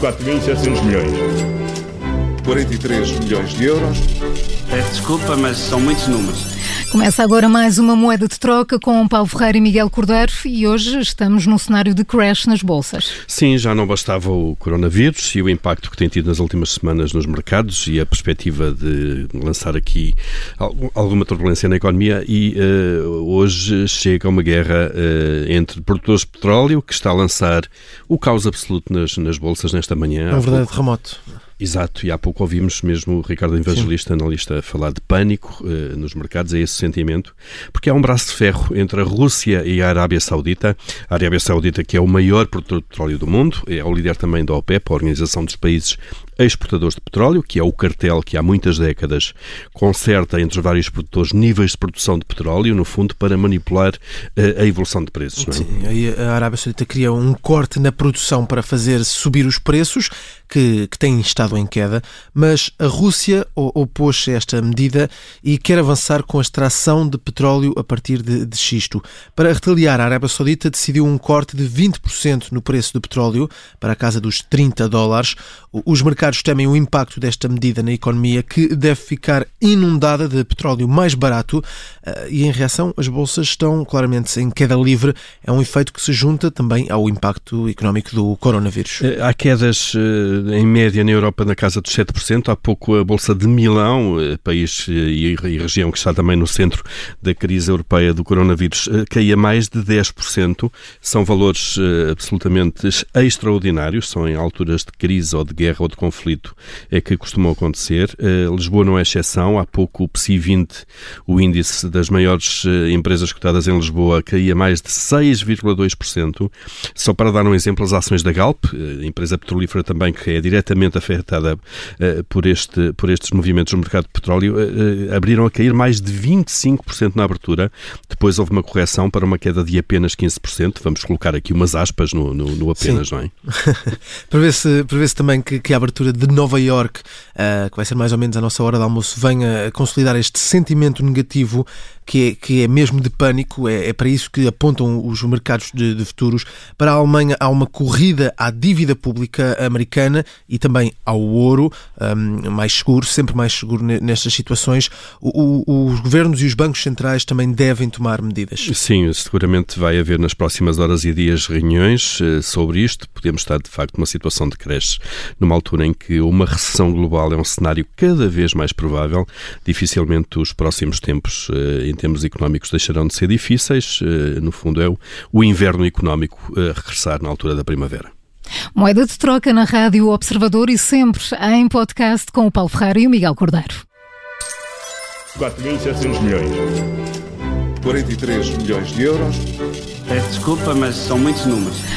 4.700 milhões. 43 milhões de euros. Peço desculpa, mas são muitos números. Começa agora mais uma moeda de troca com Paulo Ferreira e Miguel Cordeiro e hoje estamos num cenário de crash nas bolsas. Sim, já não bastava o coronavírus e o impacto que tem tido nas últimas semanas nos mercados e a perspectiva de lançar aqui alguma turbulência na economia e uh, hoje chega uma guerra uh, entre produtores de petróleo que está a lançar o caos absoluto nas, nas bolsas nesta manhã. É um verdadeiro terremoto. Exato, e há pouco ouvimos mesmo o Ricardo Evangelista, Sim. analista, falar de pânico uh, nos mercados, é esse sentimento, porque há um braço de ferro entre a Rússia e a Arábia Saudita. A Arábia Saudita, que é o maior produtor de petróleo do mundo, é o líder também da OPEP, a Organização dos Países Exportadores de Petróleo, que é o cartel que há muitas décadas conserta entre os vários produtores níveis de produção de petróleo, no fundo, para manipular uh, a evolução de preços. É? Sim, aí a Arábia Saudita cria um corte na produção para fazer subir os preços, que, que têm estado em queda, mas a Rússia opôs-se a esta medida e quer avançar com a extração de petróleo a partir de, de xisto. Para retaliar, a Arábia Saudita decidiu um corte de 20% no preço do petróleo para a casa dos 30 dólares. Os mercados temem o impacto desta medida na economia, que deve ficar inundada de petróleo mais barato eh, e, em reação, as bolsas estão claramente em queda livre. É um efeito que se junta também ao impacto económico do coronavírus. Eh, há quedas eh, em média na Europa na casa dos 7%. Há pouco a Bolsa de Milão, eh, país eh, e região que está também no centro da crise europeia do coronavírus, eh, caía mais de 10%. São valores absolutamente extraordinários, são em alturas de crise ou de guerra ou de conflito é que costumam acontecer. Lisboa não é exceção. Há pouco o PSI 20, o índice das maiores empresas cotadas em Lisboa, caía mais de 6,2%. Só para dar um exemplo, as ações da Galp, empresa petrolífera também que é diretamente afetada uh, por, este, por estes movimentos no mercado de petróleo, uh, abriram a cair mais de 25% na abertura. Depois houve uma correção para uma queda de apenas 15%. Vamos colocar aqui umas aspas no, no, no apenas, Sim. não é? Prevê-se prevê também que, que, a abertura de Nova York, uh, que vai ser mais ou menos a nossa hora de almoço, venha a consolidar este sentimento negativo que é, que é mesmo de pânico. É, é para isso que apontam os mercados de, de futuros. Para a Alemanha há uma corrida à dívida pública americana e também ao ouro, um, mais seguro, sempre mais seguro nestas situações. O, o, os governos e os bancos centrais também devem tomar medidas. Sim, seguramente vai haver nas próximas horas e dias reuniões uh, sobre isto. Podemos estar, de facto, numa situação de creche, numa altura em que uma recessão global é um cenário cada vez mais provável. Dificilmente os próximos tempos, uh, em termos económicos, deixarão de ser difíceis. Uh, no fundo, é o, inverno económico regressar na altura da primavera. Moeda de troca na Rádio Observador e sempre em podcast com o Paulo Ferreira e o Miguel Cordeiro. 4.700 milhões. 43 milhões de euros. Peço desculpa, mas são muitos números.